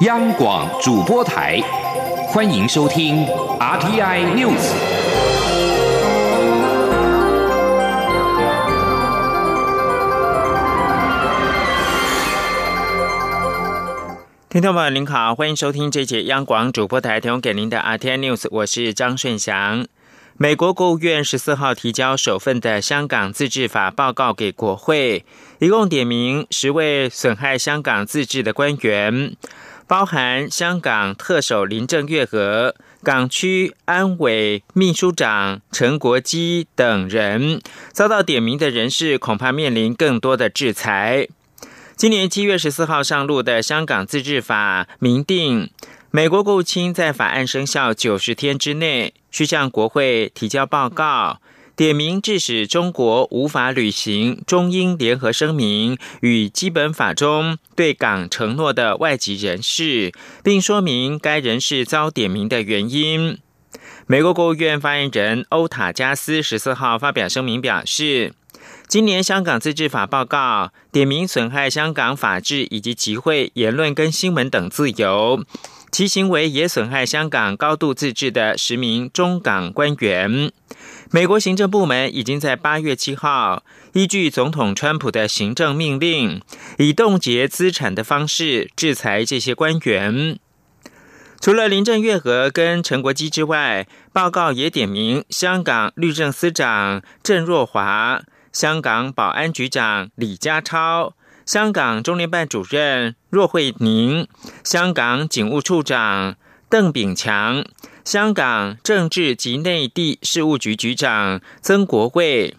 央广主播台，欢迎收听 RTI News。听众朋友您好，欢迎收听这节央广主播台提供给您的 RTI News，我是张顺祥。美国国务院十四号提交首份的香港自治法报告给国会，一共点名十位损害香港自治的官员，包含香港特首林郑月娥、港区安委秘书长陈国基等人。遭到点名的人士恐怕面临更多的制裁。今年七月十四号上路的香港自治法明定。美国国务卿在法案生效九十天之内，需向国会提交报告，点名致使中国无法履行中英联合声明与基本法中对港承诺的外籍人士，并说明该人士遭点名的原因。美国国务院发言人欧塔加斯十四号发表声明表示，今年香港自治法报告点名损害香港法治以及集会、言论跟新闻等自由。其行为也损害香港高度自治的十名中港官员。美国行政部门已经在八月七号依据总统川普的行政命令，以冻结资产的方式制裁这些官员。除了林郑月娥跟陈国基之外，报告也点名香港律政司长郑若华、香港保安局长李家超。香港中联办主任骆惠宁、香港警务处长邓炳强、香港政治及内地事务局局长曾国卫、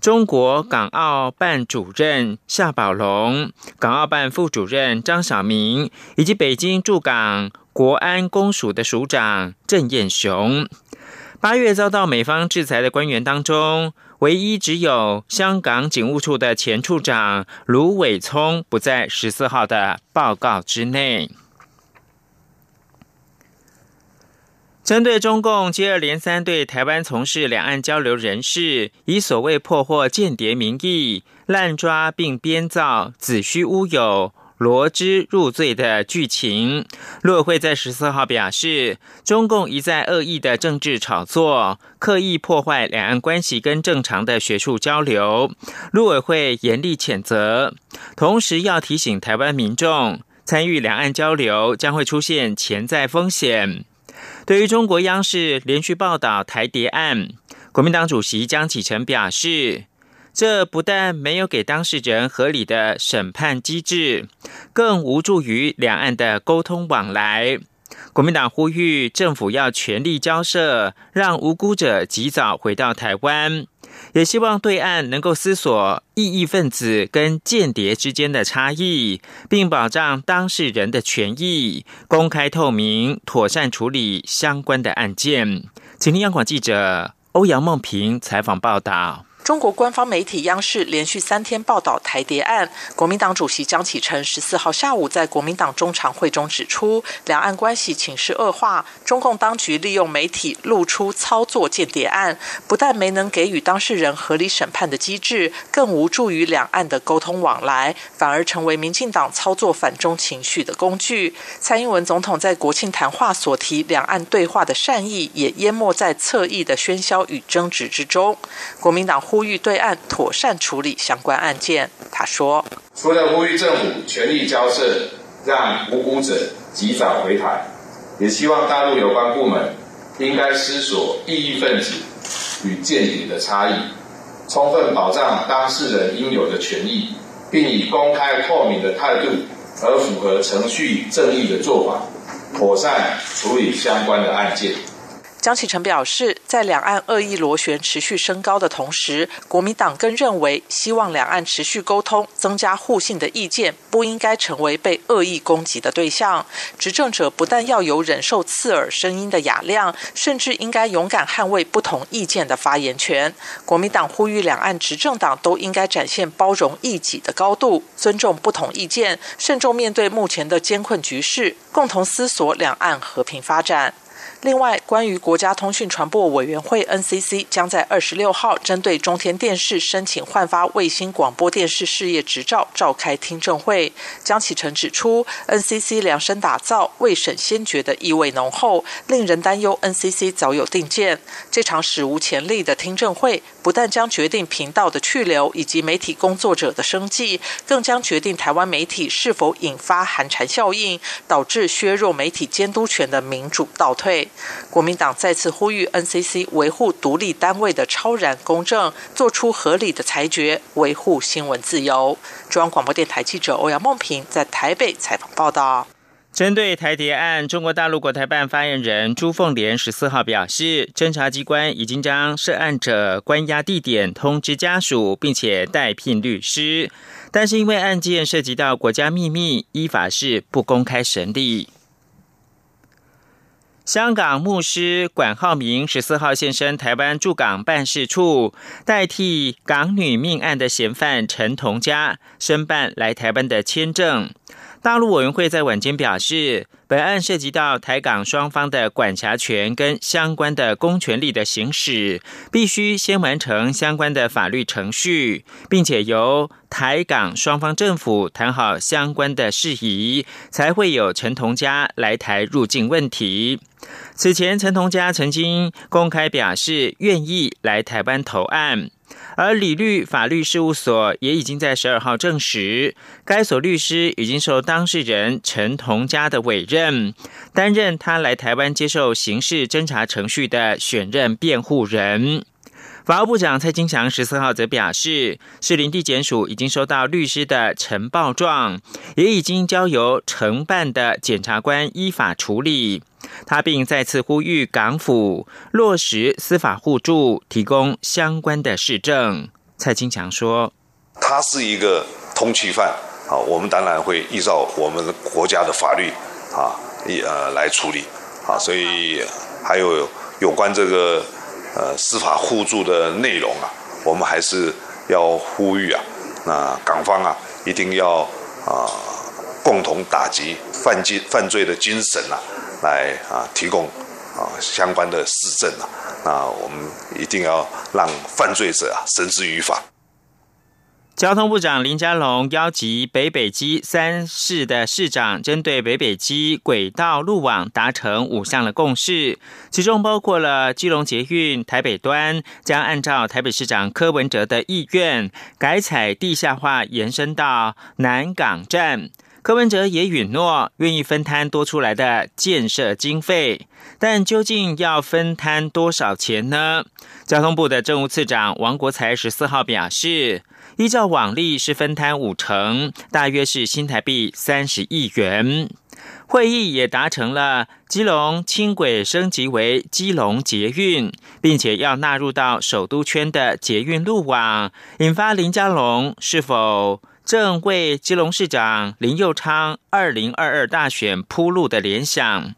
中国港澳办主任夏宝龙、港澳办副主任张晓明，以及北京驻港国安公署的署长郑彦雄。八月遭到美方制裁的官员当中。唯一只有香港警务处的前处长卢伟聪不在十四号的报告之内。针对中共接二连三对台湾从事两岸交流人士以所谓破获间谍名义滥抓并编造子虚乌有。罗织入罪的剧情，陆委会在十四号表示，中共一再恶意的政治炒作，刻意破坏两岸关系跟正常的学术交流，陆委会严厉谴责。同时要提醒台湾民众，参与两岸交流将会出现潜在风险。对于中国央视连续报道台谍案，国民党主席江启臣表示。这不但没有给当事人合理的审判机制，更无助于两岸的沟通往来。国民党呼吁政府要全力交涉，让无辜者及早回到台湾，也希望对岸能够思索异议分子跟间谍之间的差异，并保障当事人的权益，公开透明，妥善处理相关的案件。请听央广记者欧阳梦平采访报道。中国官方媒体央视连续三天报道台谍案。国民党主席江启臣十四号下午在国民党中常会中指出，两岸关系情势恶化，中共当局利用媒体露出操作间谍案，不但没能给予当事人合理审判的机制，更无助于两岸的沟通往来，反而成为民进党操作反中情绪的工具。蔡英文总统在国庆谈话所提两岸对话的善意，也淹没在侧翼的喧嚣与争执之中。国民党呼。呼吁对岸妥善处理相关案件。他说：“除了呼吁政府全力交涉，让无辜者及早回台，也希望大陆有关部门应该思索异议分子与间谍的差异，充分保障当事人应有的权益，并以公开透明的态度而符合程序正义的做法，妥善处理相关的案件。”江启臣表示，在两岸恶意螺旋持续升高的同时，国民党更认为，希望两岸持续沟通、增加互信的意见，不应该成为被恶意攻击的对象。执政者不但要有忍受刺耳声音的雅量，甚至应该勇敢捍卫不同意见的发言权。国民党呼吁两岸执政党都应该展现包容异己的高度，尊重不同意见，慎重面对目前的艰困局势，共同思索两岸和平发展。另外，关于国家通讯传播委员会 NCC 将在二十六号针对中天电视申请换发卫星广播电视事业执照召开听证会。江启臣指出，NCC 量身打造、未审先决的意味浓厚，令人担忧 NCC 早有定见。这场史无前例的听证会，不但将决定频道的去留以及媒体工作者的生计，更将决定台湾媒体是否引发寒蝉效应，导致削弱媒体监督权的民主倒退。国民党再次呼吁 NCC 维护独立单位的超然公正，做出合理的裁决，维护新闻自由。中央广播电台记者欧阳梦平在台北采访报道。针对台谍案，中国大陆国台办发言人朱凤莲十四号表示，侦查机关已经将涉案者关押地点通知家属，并且代聘律师，但是因为案件涉及到国家秘密，依法是不公开审理。香港牧师管浩明十四号现身台湾驻港办事处，代替港女命案的嫌犯陈同佳申办来台湾的签证。大陆委员会在晚间表示，本案涉及到台港双方的管辖权跟相关的公权力的行使，必须先完成相关的法律程序，并且由台港双方政府谈好相关的事宜，才会有陈同佳来台入境问题。此前，陈同佳曾经公开表示愿意来台湾投案。而李律法律事务所也已经在十二号证实，该所律师已经受当事人陈同佳的委任，担任他来台湾接受刑事侦查程序的选任辩护人。法务部长蔡金祥十四号则表示，市林地检署已经收到律师的呈报状，也已经交由承办的检察官依法处理。他并再次呼吁港府落实司法互助，提供相关的市政。蔡金强说：“他是一个通缉犯啊，我们当然会依照我们国家的法律啊，也呃来处理啊。所以还有有关这个呃司法互助的内容啊，我们还是要呼吁啊，那港方啊一定要啊共同打击犯罪犯罪的精神啊。”来啊，提供啊相关的市政啊，那我们一定要让犯罪者啊绳之于法。交通部长林佳龙邀集北北基三市的市长，针对北北基轨道路网达成五项的共识，其中包括了基隆捷运台北端将按照台北市长柯文哲的意愿，改采地下化延伸到南港站。柯文哲也允诺愿意分摊多出来的建设经费，但究竟要分摊多少钱呢？交通部的政务次长王国才十四号表示，依照往例是分摊五成，大约是新台币三十亿元。会议也达成了基隆轻轨升级为基隆捷运，并且要纳入到首都圈的捷运路网，引发林佳龙是否？正为基隆市长林佑昌二零二二大选铺路的联想，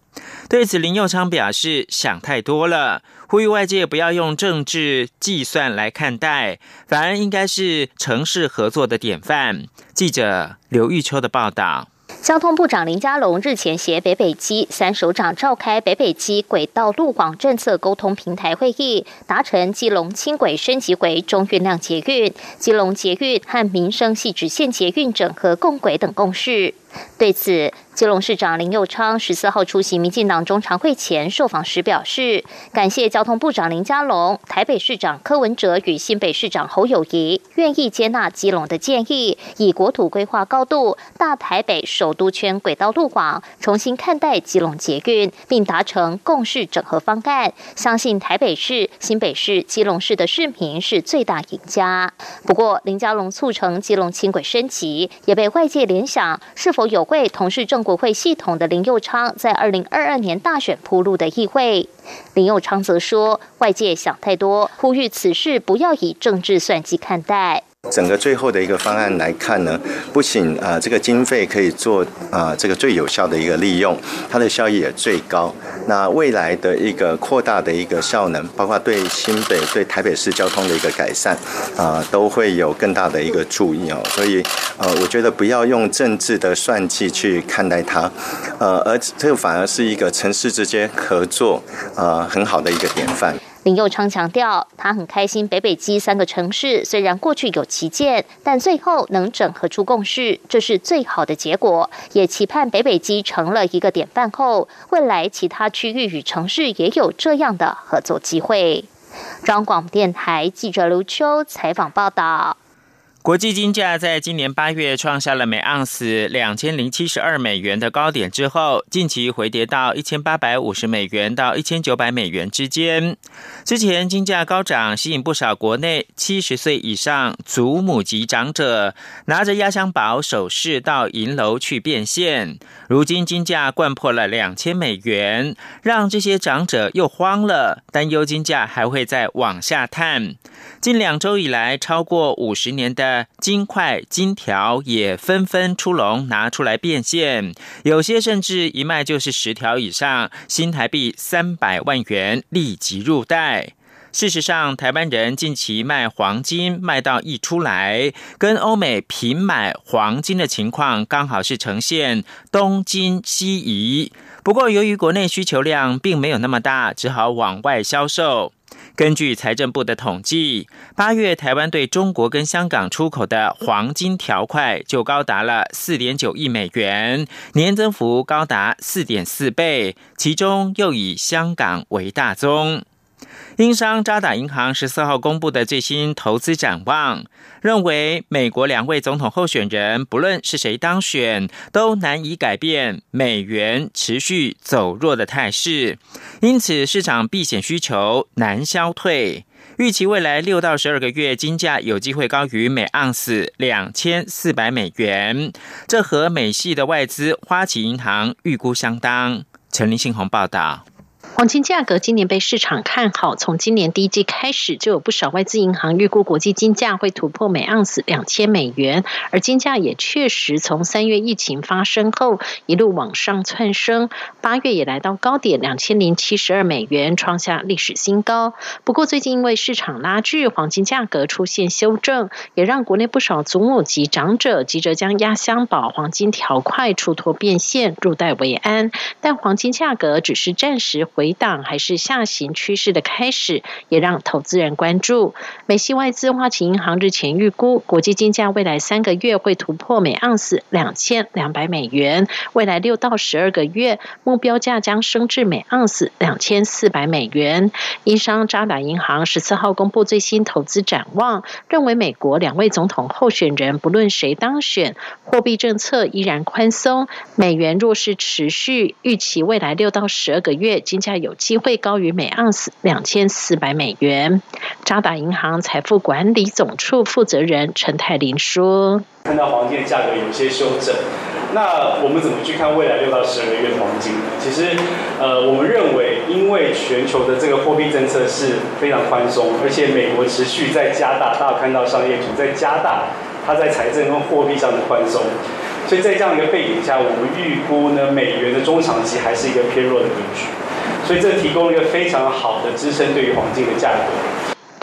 对此林佑昌表示想太多了，呼吁外界不要用政治计算来看待，反而应该是城市合作的典范。记者刘玉秋的报道。交通部长林佳龙日前携北北基三首长召开北北基轨道路网政策沟通平台会议，达成基隆轻轨升级为中运量捷运、基隆捷运和民生系直线捷运整合共轨等共识。对此，基隆市长林佑昌十四号出席民进党中常会前受访时表示，感谢交通部长林佳龙、台北市长柯文哲与新北市长侯友谊愿意接纳基隆的建议，以国土规划高度、大台北首都圈轨道路网重新看待基隆捷运，并达成共识整合方案。相信台北市、新北市、基隆市的市民是最大赢家。不过，林佳龙促成基隆轻轨升级，也被外界联想是否。有会同是正国会系统的林佑昌在二零二二年大选铺路的议会，林佑昌则说外界想太多，呼吁此事不要以政治算计看待。整个最后的一个方案来看呢，不仅啊这个经费可以做啊这个最有效的一个利用，它的效益也最高。那未来的一个扩大的一个效能，包括对新北、对台北市交通的一个改善啊，都会有更大的一个注意哦。所以呃，我觉得不要用政治的算计去看待它，呃，而这个反而是一个城市之间合作啊很好的一个典范。林佑昌强调，他很开心北北基三个城市虽然过去有旗舰，但最后能整合出共识，这是最好的结果。也期盼北北基成了一个典范后，未来其他区域与城市也有这样的合作机会。中广电台记者刘秋采访报道。国际金价在今年八月创下了每盎司两千零七十二美元的高点之后，近期回跌到一千八百五十美元到一千九百美元之间。之前金价高涨，吸引不少国内七十岁以上祖母级长者拿着压箱宝首饰到银楼去变现。如今金价灌破了两千美元，让这些长者又慌了，担忧金价还会再往下探。近两周以来，超过五十年的金块、金条也纷纷出笼，拿出来变现。有些甚至一卖就是十条以上，新台币三百万元立即入袋。事实上，台湾人近期卖黄金卖到溢出来，跟欧美平买黄金的情况刚好是呈现东金西移。不过，由于国内需求量并没有那么大，只好往外销售。根据财政部的统计，八月台湾对中国跟香港出口的黄金条块就高达了四点九亿美元，年增幅高达四点四倍，其中又以香港为大宗。英商渣打银行十四号公布的最新投资展望，认为美国两位总统候选人不论是谁当选，都难以改变美元持续走弱的态势，因此市场避险需求难消退，预期未来六到十二个月金价有机会高于每盎司两千四百美元，这和美系的外资花旗银行预估相当。陈林信宏报道。黄金价格今年被市场看好，从今年第一季开始，就有不少外资银行预估国际金价会突破每盎司两千美元，而金价也确实从三月疫情发生后一路往上窜升，八月也来到高点两千零七十二美元，创下历史新高。不过最近因为市场拉锯，黄金价格出现修正，也让国内不少祖母级长者急着将压箱宝黄金条块出脱变现，入袋为安。但黄金价格只是暂时回。回档还是下行趋势的开始，也让投资人关注。美系外资花旗银行日前预估，国际金价未来三个月会突破每盎司两千两百美元，未来六到十二个月目标价将升至每盎司两千四百美元。英商渣打银行十四号公布最新投资展望，认为美国两位总统候选人不论谁当选，货币政策依然宽松，美元若是持续，预期未来六到十二个月金价。有机会高于每盎司两千四百美元。渣打银行财富管理总处负责人陈泰林说：“看到黄金的价格有些修正，那我们怎么去看未来六到十二个月黄金？其实，呃，我们认为，因为全球的这个货币政策是非常宽松，而且美国持续在加大，大家看到商业图在加大它在财政跟货币上的宽松，所以在这样一个背景下，我们预估呢，美元的中长期还是一个偏弱的格局。所以这提供了一个非常好的支撑，对于黄金的价格。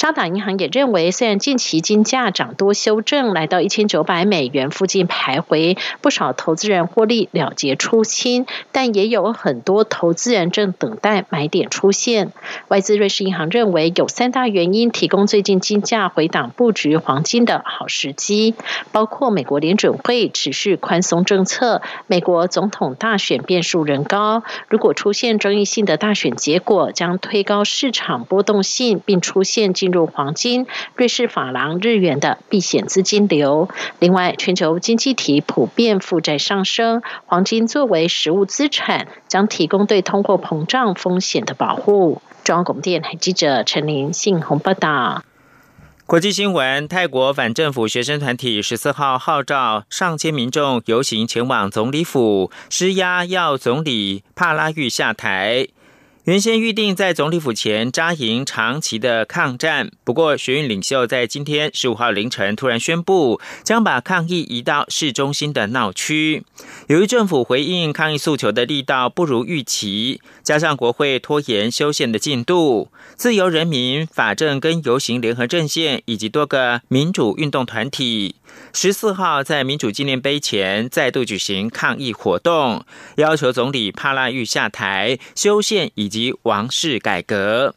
渣打银行也认为，虽然近期金价涨多修正，来到一千九百美元附近徘徊，不少投资人获利了结出清，但也有很多投资人正等待买点出现。外资瑞士银行认为，有三大原因提供最近金价回档布局黄金的好时机，包括美国联准会持续宽松政策，美国总统大选变数仍高，如果出现争议性的大选结果，将推高市场波动性，并出现进入黄金、瑞士法郎、日元的避险资金流。另外，全球经济体普遍负债上升，黄金作为实物资产，将提供对通货膨胀风险的保护。中央广播电台记者陈琳信鸿报道。国际新闻：泰国反政府学生团体十四号号召上千民众游行前往总理府，施压要总理帕拉育下台。原先预定在总理府前扎营长期的抗战，不过学运领袖在今天十五号凌晨突然宣布，将把抗议移到市中心的闹区。由于政府回应抗议诉求的力道不如预期，加上国会拖延修宪的进度，自由人民、法政跟游行联合阵线以及多个民主运动团体。十四号在民主纪念碑前再度举行抗议活动，要求总理帕拉育下台、修宪以及及王室改革。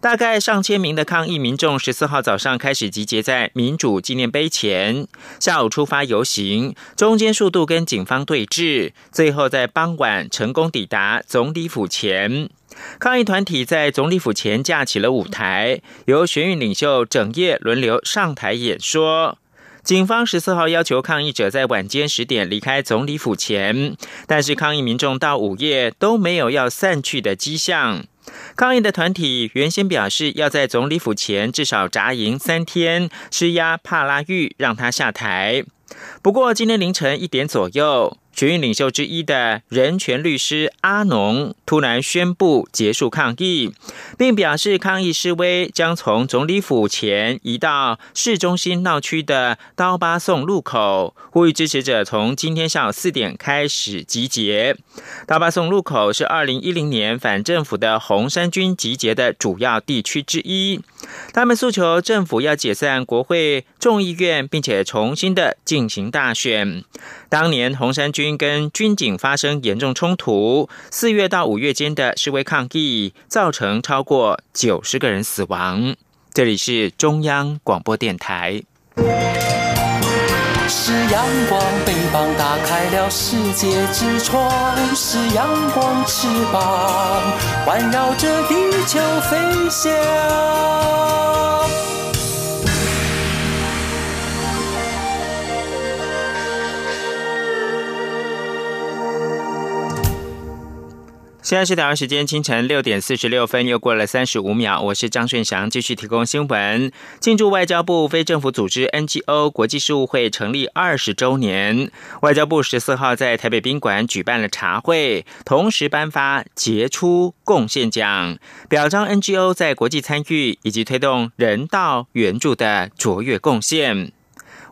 大概上千名的抗议民众十四号早上开始集结在民主纪念碑前，下午出发游行，中间数度跟警方对峙，最后在傍晚成功抵达总理府前。抗议团体在总理府前架起了舞台，由学运领袖整夜轮流上台演说。警方十四号要求抗议者在晚间十点离开总理府前，但是抗议民众到午夜都没有要散去的迹象。抗议的团体原先表示要在总理府前至少扎营三天，施压帕拉玉让他下台。不过今天凌晨一点左右。学运领袖之一的人权律师阿农突然宣布结束抗议，并表示抗议示威将从总理府前移到市中心闹区的刀疤颂路口，呼吁支持者从今天下午四点开始集结。刀疤颂路口是二零一零年反政府的红衫军集结的主要地区之一，他们诉求政府要解散国会众议院，并且重新的进行大选。当年红衫军跟军警发生严重冲突，四月到五月间的示威抗议，造成超过九十个人死亡。这里是中央广播电台。是阳光，翅膀打开了世界之窗；是阳光，翅膀环绕着地球飞翔。现在是台湾时间清晨六点四十六分，又过了三十五秒。我是张顺祥，继续提供新闻。庆祝外交部非政府组织 NGO 国际事务会成立二十周年，外交部十四号在台北宾馆举办了茶会，同时颁发杰出贡献奖，表彰 NGO 在国际参与以及推动人道援助的卓越贡献。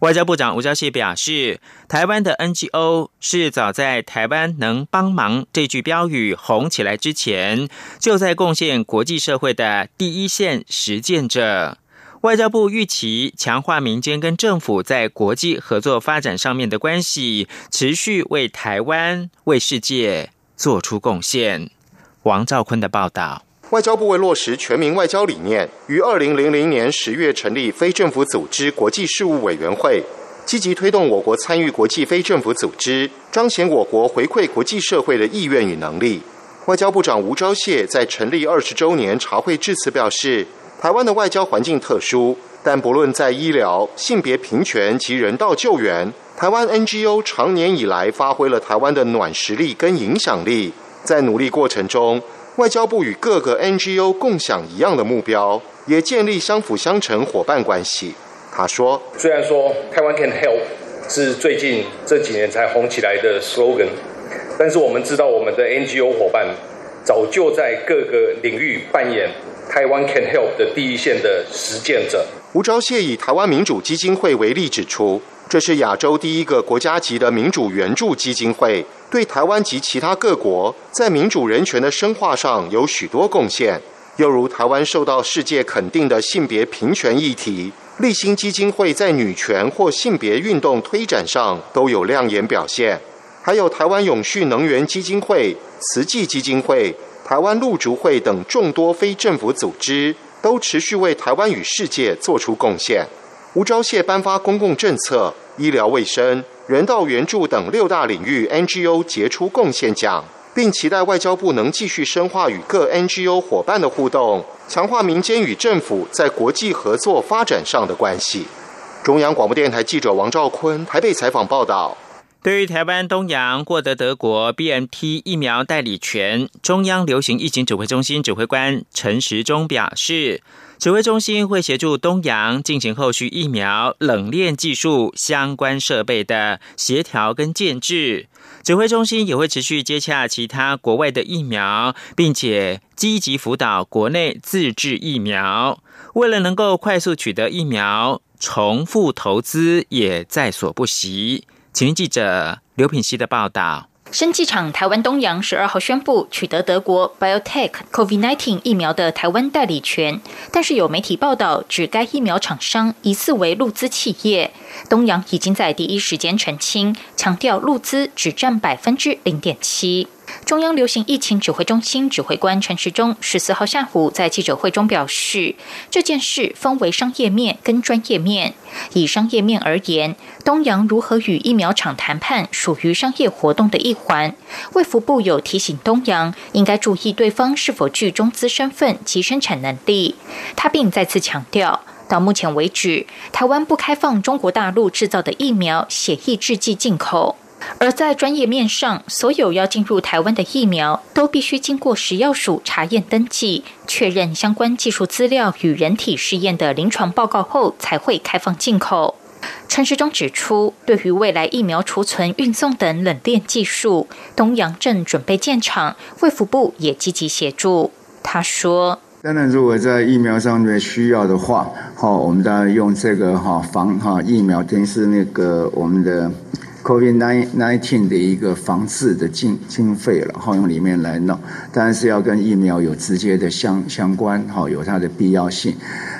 外交部长吴钊燮表示，台湾的 NGO 是早在“台湾能帮忙”这句标语红起来之前，就在贡献国际社会的第一线实践者。外交部预期强化民间跟政府在国际合作发展上面的关系，持续为台湾、为世界做出贡献。王兆坤的报道。外交部为落实全民外交理念，于二零零零年十月成立非政府组织国际事务委员会，积极推动我国参与国际非政府组织，彰显我国回馈国际社会的意愿与能力。外交部长吴钊燮在成立二十周年茶会致辞表示，台湾的外交环境特殊，但不论在医疗、性别平权及人道救援，台湾 NGO 长年以来发挥了台湾的暖实力跟影响力，在努力过程中。外交部与各个 NGO 共享一样的目标，也建立相辅相成伙伴关系。他说：“虽然说台湾 can help 是最近这几年才红起来的 slogan，但是我们知道我们的 NGO 伙伴早就在各个领域扮演台湾 can help 的第一线的实践者。”吴钊燮以台湾民主基金会为例指出。这是亚洲第一个国家级的民主援助基金会，对台湾及其他各国在民主人权的深化上有许多贡献。又如台湾受到世界肯定的性别平权议题，立新基金会在女权或性别运动推展上都有亮眼表现。还有台湾永续能源基金会、慈济基金会、台湾陆竹会等众多非政府组织，都持续为台湾与世界做出贡献。吴钊燮颁发公共政策、医疗卫生、人道援助等六大领域 NGO 杰出贡献奖，并期待外交部能继续深化与各 NGO 伙伴的互动，强化民间与政府在国际合作发展上的关系。中央广播电台记者王兆坤台北采访报道。对于台湾东洋获得德国 BNT 疫苗代理权，中央流行疫情指挥中心指挥官陈时中表示。指挥中心会协助东洋进行后续疫苗冷链技术相关设备的协调跟建制，指挥中心也会持续接洽其他国外的疫苗，并且积极辅导国内自制疫苗。为了能够快速取得疫苗，重复投资也在所不惜。请听记者刘品希的报道。生技厂台湾东洋十二号宣布取得德国 BioTech COVID-19 疫苗的台湾代理权，但是有媒体报道指该疫苗厂商疑似为陆资企业。东洋已经在第一时间澄清，强调陆资只占百分之零点七。中央流行疫情指挥中心指挥官陈时中十四号下午在记者会中表示，这件事分为商业面跟专业面。以商业面而言，东阳如何与疫苗厂谈判属于商业活动的一环。卫福部有提醒东阳应该注意对方是否具中资身份及生产能力。他并再次强调，到目前为止，台湾不开放中国大陆制造的疫苗血液制剂进口。而在专业面上，所有要进入台湾的疫苗都必须经过食药署查验登记，确认相关技术资料与人体试验的临床报告后，才会开放进口。陈时中指出，对于未来疫苗储存、运送等冷链技术，东阳正准备建厂，卫福部也积极协助。他说：“当然，如果在疫苗上面需要的话，好，我们当然用这个哈防哈疫苗，等于是那个我们的。” COVID nineteen 的一个防治的经经费了，好用里面来弄，当然是要跟疫苗有直接的相相关，哈，有它的必要性。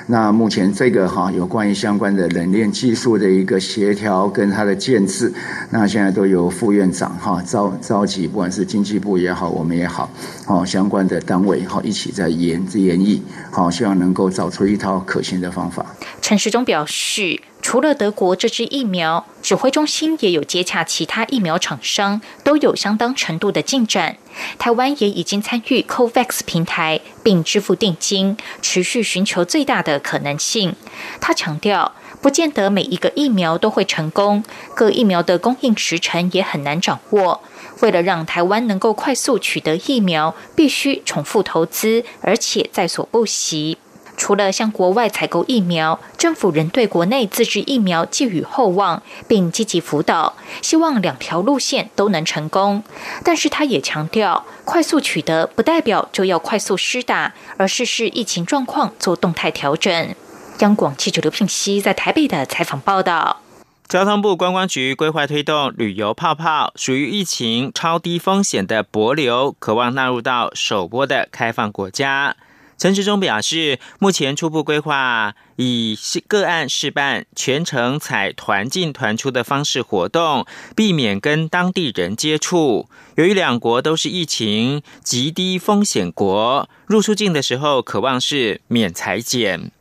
那目前这个哈有关于相关的冷链技术的一个协调跟它的建制，那现在都由副院长哈召召集，不管是经济部也好，我们也好，好相关的单位哈一起在研研议，好希望能够找出一套可行的方法。陈时中表示。除了德国这支疫苗，指挥中心也有接洽其他疫苗厂商，都有相当程度的进展。台湾也已经参与 COVAX 平台，并支付定金，持续寻求最大的可能性。他强调，不见得每一个疫苗都会成功，各疫苗的供应时程也很难掌握。为了让台湾能够快速取得疫苗，必须重复投资，而且在所不惜。除了向国外采购疫苗，政府仍对国内自制疫苗寄予厚望，并积极辅导，希望两条路线都能成功。但是他也强调，快速取得不代表就要快速施打，而是视疫情状况做动态调整。央广记者刘聘熙在台北的采访报道。交通部观光局规划推动旅游泡泡，属于疫情超低风险的博流，渴望纳入到首波的开放国家。陈时中表示，目前初步规划以个案试办，全程采团进团出的方式活动，避免跟当地人接触。由于两国都是疫情极低风险国，入出境的时候，渴望是免裁检。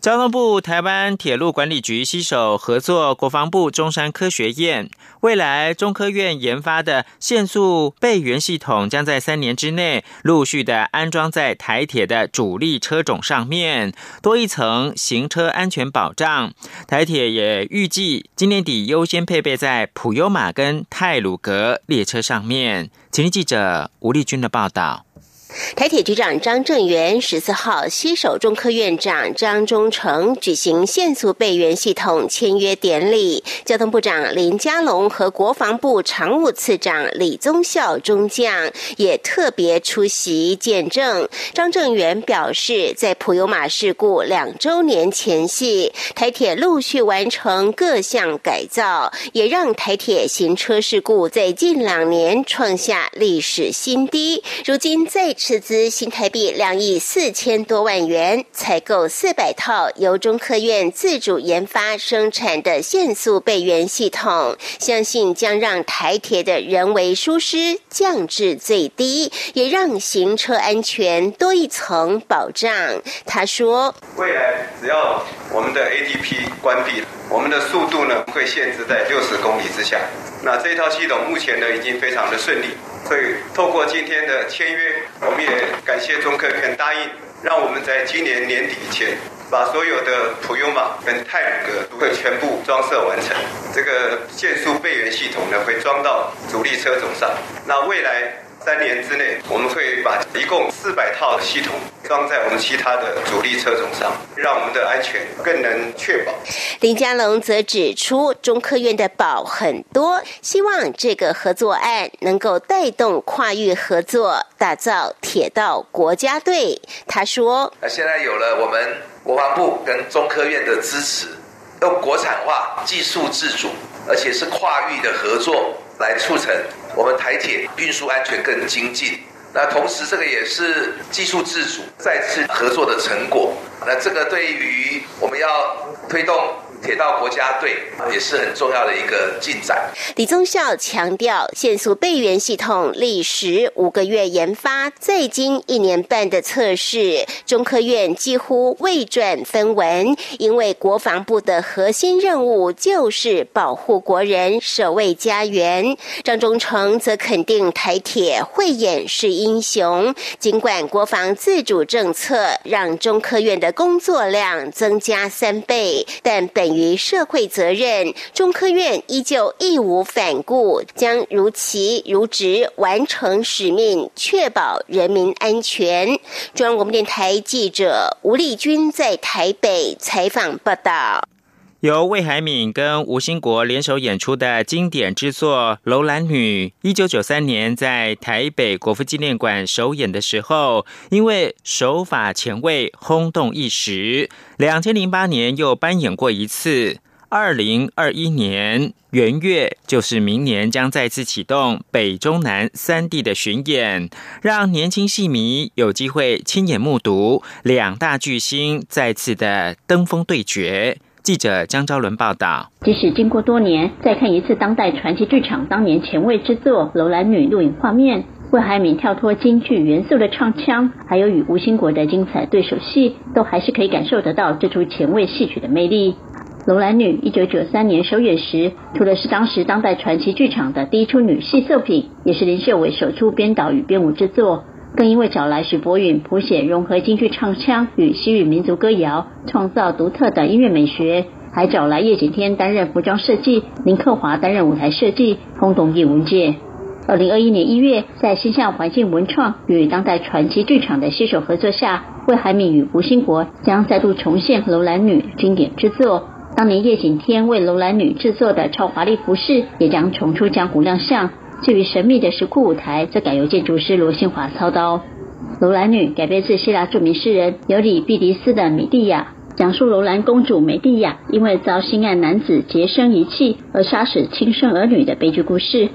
交通部台湾铁路管理局携手合作国防部中山科学院，未来中科院研发的限速备援系统，将在三年之内陆续的安装在台铁的主力车种上面，多一层行车安全保障。台铁也预计今年底优先配备在普悠玛跟泰鲁格列车上面。请听记者吴丽君的报道。台铁局长张正元十四号携手中科院长张忠诚举行限速备援系统签约典礼，交通部长林佳龙和国防部常务次长李宗孝中将也特别出席见证。张正元表示，在普悠玛事故两周年前夕，台铁陆续完成各项改造，也让台铁行车事故在近两年创下历史新低。如今在斥资新台币两亿四千多万元，采购四百套由中科院自主研发生产的限速备援系统，相信将让台铁的人为疏失降至最低，也让行车安全多一层保障。他说：“未来只要我们的 ADP 关闭，我们的速度呢会限制在六十公里之下。那这套系统目前呢已经非常的顺利。”所以，透过今天的签约，我们也感谢中科肯答应，让我们在今年年底前，把所有的普优玛跟泰鲁格都会全部装设完成。这个限速备援系统呢，会装到主力车种上。那未来三年之内，我们会把一共四百套的系统装在我们其他的主力车种上，让我们的安全更能确保。林佳龙则指出，中科院的宝很多，希望这个合作案能够带动跨域合作，打造铁道国家队。他说：“那现在有了我们国防部跟中科院的支持，用国产化、技术自主，而且是跨域的合作，来促成。”我们台铁运输安全更精进，那同时这个也是技术自主再次合作的成果，那这个对于我们要推动。铁道国家队也是很重要的一个进展。李宗孝强调，限速备援系统历时五个月研发，再经一年半的测试，中科院几乎未转分文。因为国防部的核心任务就是保护国人、守卫家园。张忠诚则肯定台铁慧眼是英雄，尽管国防自主政策让中科院的工作量增加三倍，但本。于社会责任，中科院依旧义无反顾，将如期如职完成使命，确保人民安全。中央广播电台记者吴丽君在台北采访报道。由魏海敏跟吴兴国联手演出的经典之作《楼兰女》，一九九三年在台北国父纪念馆首演的时候，因为手法前卫，轰动一时。两千零八年又搬演过一次，二零二一年元月，就是明年将再次启动北中南三地的巡演，让年轻戏迷有机会亲眼目睹两大巨星再次的登峰对决。记者江昭伦报道：即使经过多年，再看一次当代传奇剧场当年前卫之作《楼兰女》录影画面，魏海敏跳脱京剧元素的唱腔，还有与吴兴国的精彩对手戏，都还是可以感受得到这出前卫戏曲的魅力。《楼兰女》一九九三年首演时，除了是当时当代传奇剧场的第一出女戏作品，也是林秀伟首出编导与编舞之作。更因为找来许博允谱写融合京剧唱腔与西域民族歌谣，创造独特的音乐美学，还找来叶景天担任服装设计，林克华担任舞台设计，轰动艺文界。二零二一年一月，在新象环境文创与当代传奇剧场的携手合作下，魏海敏与吴兴国将再度重现《楼兰女》经典之作。当年叶景天为《楼兰女》制作的超华丽服饰，也将重出江湖亮相。至于神秘的石窟舞台，则改由建筑师罗新华操刀。《楼兰女》改编自希腊著名诗人尤里毕迪斯的《米蒂亚》，讲述楼兰公主美蒂亚因为遭心爱男子杰生遗弃而杀死亲生儿女的悲剧故事。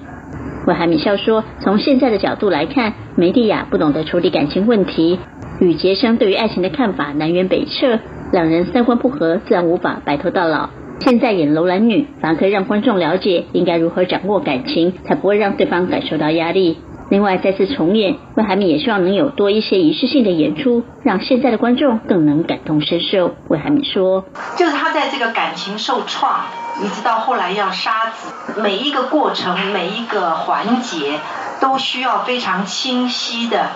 魏海米笑说：“从现在的角度来看，梅蒂亚不懂得处理感情问题，与杰生对于爱情的看法南辕北辙，两人三观不合，自然无法白头到老。”现在演楼兰女，反而可以让观众了解应该如何掌握感情，才不会让对方感受到压力。另外，再次重演，魏海敏也希望能有多一些仪式性的演出，让现在的观众更能感同身受。魏海敏说：“就是他在这个感情受创，一直到后来要杀子，每一个过程，每一个环节，都需要非常清晰的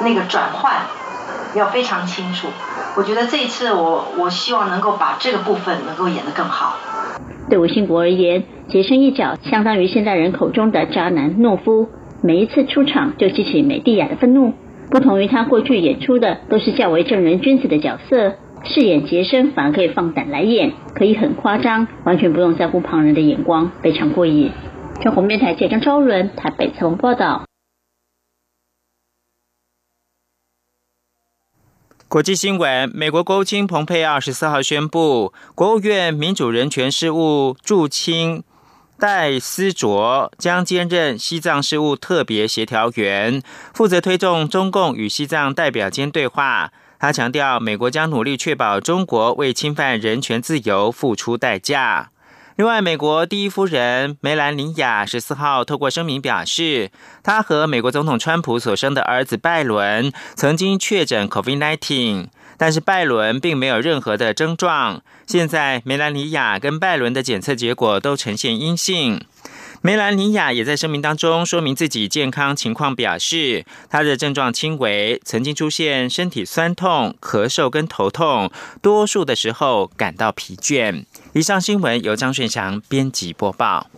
那个转换，要非常清楚。”我觉得这一次，我我希望能够把这个部分能够演得更好。对吴兴国而言，洁身一角相当于现代人口中的渣男懦夫，每一次出场就激起美蒂亚的愤怒。不同于他过去演出的都是较为正人君子的角色，饰演洁身反而可以放胆来演，可以很夸张，完全不用在乎旁人的眼光，非常过瘾。全红面台记者张昭伦台北采访报道。国际新闻：美国国务卿蓬佩奥十四号宣布，国务院民主人权事务驻青戴思卓将兼任西藏事务特别协调员，负责推动中共与西藏代表间对话。他强调，美国将努力确保中国为侵犯人权自由付出代价。另外，美国第一夫人梅兰妮亚十四号透过声明表示，她和美国总统川普所生的儿子拜伦曾经确诊 COVID-19，但是拜伦并没有任何的症状。现在，梅兰妮亚跟拜伦的检测结果都呈现阴性。梅兰妮亚也在声明当中说明自己健康情况，表示她的症状轻微，曾经出现身体酸痛、咳嗽跟头痛，多数的时候感到疲倦。以上新闻由张顺祥编辑播报。